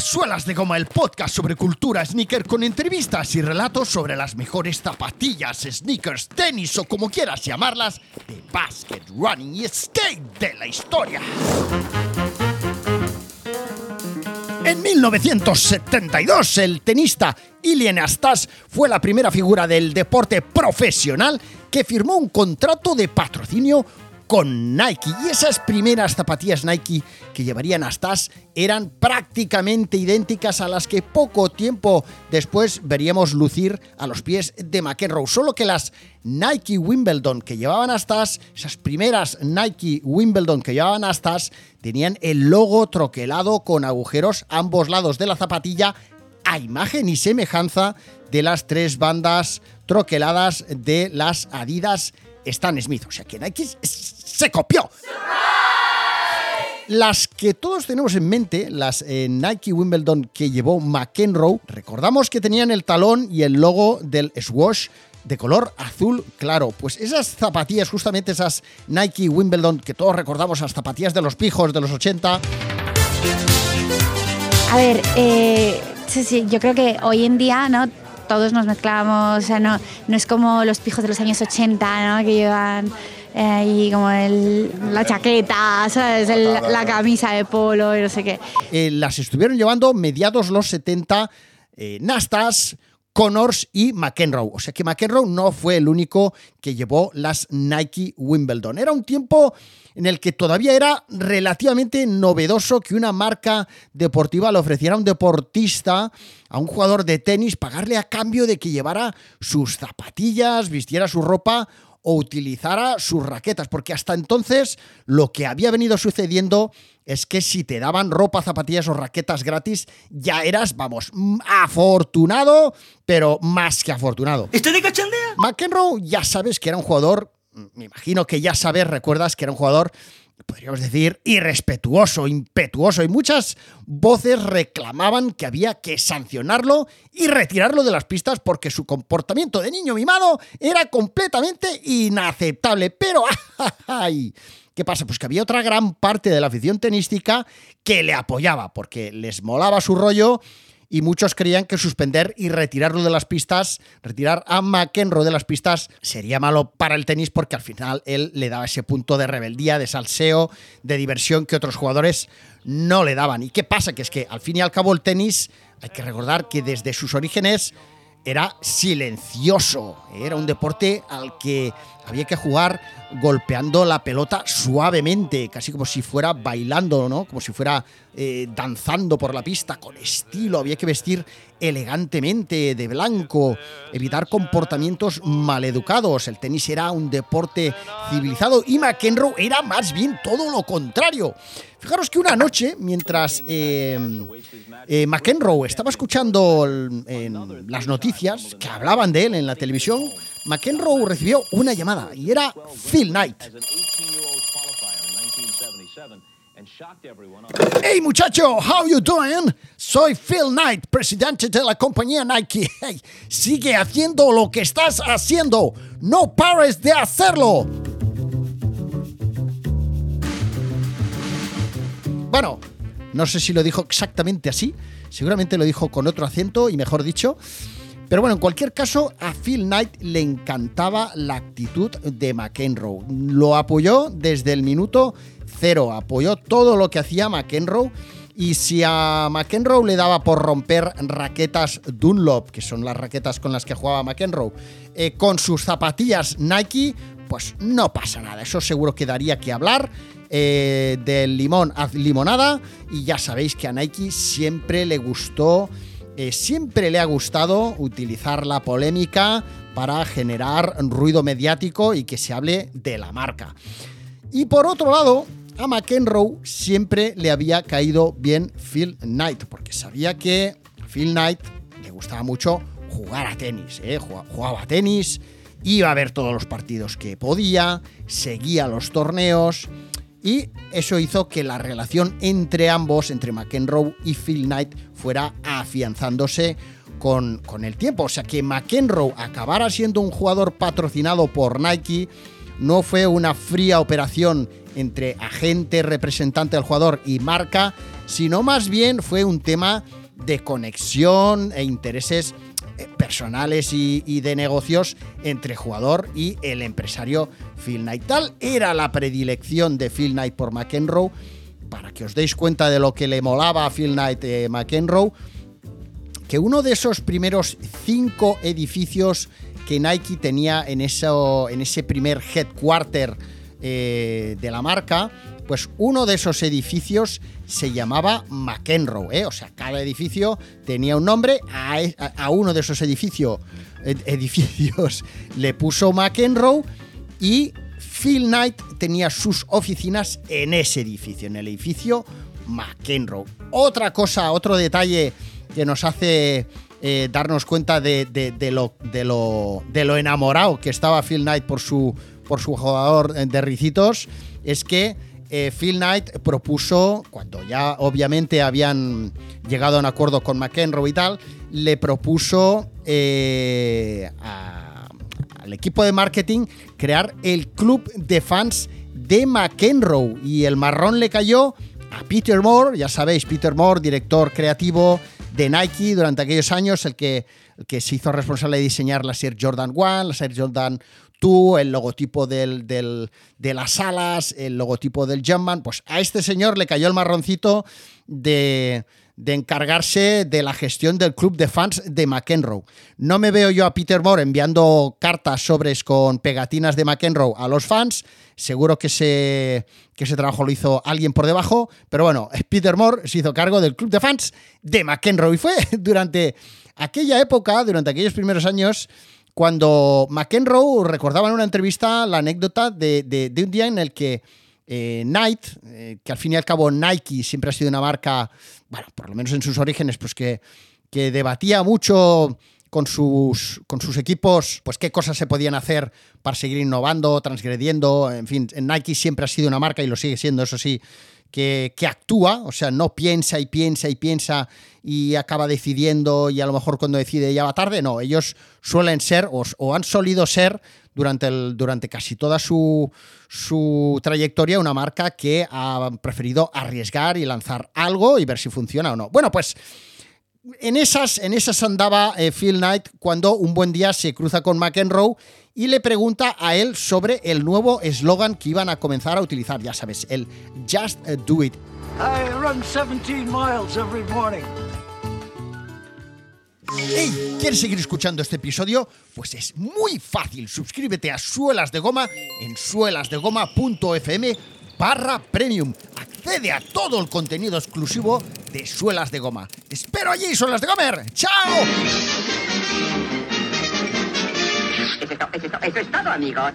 Suelas de Goma, el podcast sobre cultura sneaker con entrevistas y relatos sobre las mejores zapatillas, sneakers, tenis o como quieras llamarlas, de basket, running y skate de la historia. En 1972, el tenista Ilien Astas fue la primera figura del deporte profesional que firmó un contrato de patrocinio con Nike. Y esas primeras zapatillas Nike que llevarían Astas eran prácticamente idénticas a las que poco tiempo después veríamos lucir a los pies de McEnroe. Solo que las Nike Wimbledon que llevaban Astas, esas primeras Nike Wimbledon que llevaban Astas, tenían el logo troquelado con agujeros ambos lados de la zapatilla a imagen y semejanza de las tres bandas troqueladas de las Adidas Stan Smith. O sea que Nike se copió. Las que todos tenemos en mente, las eh, Nike Wimbledon que llevó McEnroe, recordamos que tenían el talón y el logo del Swash de color azul claro. Pues esas zapatillas, justamente esas Nike Wimbledon que todos recordamos, las zapatillas de los pijos de los 80. A ver, eh, sí, sí, yo creo que hoy en día, ¿no? Todos nos mezclamos, o sea, no, no es como los pijos de los años 80, ¿no? Que llevan eh, y como el, la chaqueta, ¿sabes? El- la camisa de polo y no sé qué. Eh, las estuvieron llevando mediados los 70 eh, Nastas, Connors y McEnroe. O sea que McEnroe no fue el único que llevó las Nike Wimbledon. Era un tiempo en el que todavía era relativamente novedoso que una marca deportiva le ofreciera a un deportista, a un jugador de tenis, pagarle a cambio de que llevara sus zapatillas, vistiera su ropa o utilizara sus raquetas, porque hasta entonces lo que había venido sucediendo es que si te daban ropa, zapatillas o raquetas gratis, ya eras, vamos, afortunado, pero más que afortunado. ¿Estoy de cachondeo? McEnroe ya sabes que era un jugador, me imagino que ya sabes, recuerdas que era un jugador, podríamos decir, irrespetuoso, impetuoso, y muchas voces reclamaban que había que sancionarlo y retirarlo de las pistas porque su comportamiento de niño mimado era completamente inaceptable. Pero, ¡ay! ¿Qué pasa? Pues que había otra gran parte de la afición tenística que le apoyaba porque les molaba su rollo y muchos creían que suspender y retirarlo de las pistas, retirar a McEnroe de las pistas, sería malo para el tenis porque al final él le daba ese punto de rebeldía, de salseo, de diversión que otros jugadores no le daban. ¿Y qué pasa? Que es que al fin y al cabo el tenis, hay que recordar que desde sus orígenes era silencioso, era un deporte al que había que jugar golpeando la pelota suavemente, casi como si fuera bailando, ¿no? Como si fuera eh, danzando por la pista con estilo, había que vestir elegantemente de blanco, evitar comportamientos maleducados. El tenis era un deporte civilizado y McEnroe era más bien todo lo contrario. Fijaros que una noche, mientras eh, eh, McEnroe estaba escuchando el- las noticias que hablaban de él en la televisión, McEnroe recibió una llamada y era Phil Knight. Hey muchacho, how you doing? Soy Phil Knight, presidente de la compañía Nike. Hey, sigue haciendo lo que estás haciendo. No pares de hacerlo. Bueno, no sé si lo dijo exactamente así. Seguramente lo dijo con otro acento y mejor dicho. Pero bueno, en cualquier caso, a Phil Knight le encantaba la actitud de McEnroe. Lo apoyó desde el minuto cero, apoyó todo lo que hacía McEnroe. Y si a McEnroe le daba por romper raquetas Dunlop, que son las raquetas con las que jugaba McEnroe, eh, con sus zapatillas Nike, pues no pasa nada. Eso seguro que daría que hablar. Eh, del limón a limonada. Y ya sabéis que a Nike siempre le gustó eh, siempre le ha gustado utilizar la polémica para generar ruido mediático y que se hable de la marca. Y por otro lado, a McEnroe siempre le había caído bien Phil Knight, porque sabía que a Phil Knight le gustaba mucho jugar a tenis, ¿eh? Jugaba a tenis, iba a ver todos los partidos que podía, seguía los torneos y eso hizo que la relación entre ambos, entre McEnroe y Phil Knight, fuera afianzándose con, con el tiempo. O sea que McEnroe acabara siendo un jugador patrocinado por Nike no fue una fría operación entre agente, representante del jugador y marca, sino más bien fue un tema de conexión e intereses personales y, de negocios entre jugador y el empresario Phil Knight. Tal era la predilección de Phil Knight por McEnroe, para que os deis cuenta de lo que le molaba a Phil Knight eh, McEnroe, que uno de esos primeros cinco edificios que Nike tenía en, eso, en ese primer headquarter eh, de la marca, pues uno de esos edificios se llamaba McEnroe, ¿eh? o sea, cada edificio tenía un nombre, a, a uno de esos edificio, ed, edificios le puso McEnroe y Phil Knight tenía sus oficinas en ese edificio, en el edificio McEnroe. Otra cosa, otro detalle que nos hace eh, darnos cuenta de, lo, enamorado que estaba Phil Knight por su, por su jugador de ricitos es que eh, Phil Knight propuso, cuando ya obviamente habían llegado a un acuerdo con McEnroe y tal, le propuso eh, al equipo de marketing crear el club de fans de McEnroe. Y el marrón le cayó a Peter Moore, ya sabéis, Peter Moore, director creativo de Nike durante aquellos años, el que, el que se hizo responsable de diseñar la Air Jordan 1, la Air Jordan 2, el logotipo de las alas, el logotipo del Jumpman. Pues a este señor le cayó el marroncito de, de encargarse de la gestión del club de fans de McEnroe. No me veo yo a Peter Moore enviando cartas, sobres con pegatinas de McEnroe a los fans. Seguro que ese, que ese trabajo lo hizo alguien por debajo. Pero bueno, Peter Moore se hizo cargo del club de fans de McEnroe. Y fue durante aquella época, durante aquellos primeros años, cuando McEnroe recordaba en una entrevista la anécdota de, de, un día en el que eh, Knight, eh, que al fin y al cabo Nike siempre ha sido una marca, bueno, por lo menos en sus orígenes, pues que, que debatía mucho con sus, con sus equipos, pues qué cosas se podían hacer para seguir innovando, transgrediendo, en fin, Nike siempre ha sido una marca y lo sigue siendo, eso sí, que, actúa, o sea, no piensa y piensa y piensa y acaba decidiendo y a lo mejor cuando decide ya va tarde, no, ellos suelen ser o, o han solido ser durante, el, durante casi toda su, su, trayectoria una marca que ha preferido arriesgar y lanzar algo y ver si funciona o no. Bueno, pues en esas, en esas andaba eh, Phil Knight cuando un buen día se cruza con McEnroe y le pregunta a él sobre el nuevo eslogan que iban a comenzar a utilizar, ya sabes, el Just Do It. I run 17 miles every morning. Hey, ¿quieres seguir escuchando este episodio? Pues es muy fácil. Suscríbete a Suelas de Goma en suelasdegoma.fm barra premium. Accede a todo el contenido exclusivo de Suelas de Goma. Te espero allí, Suelas de Gomer. ¡Chao! Eso es todo, amigos.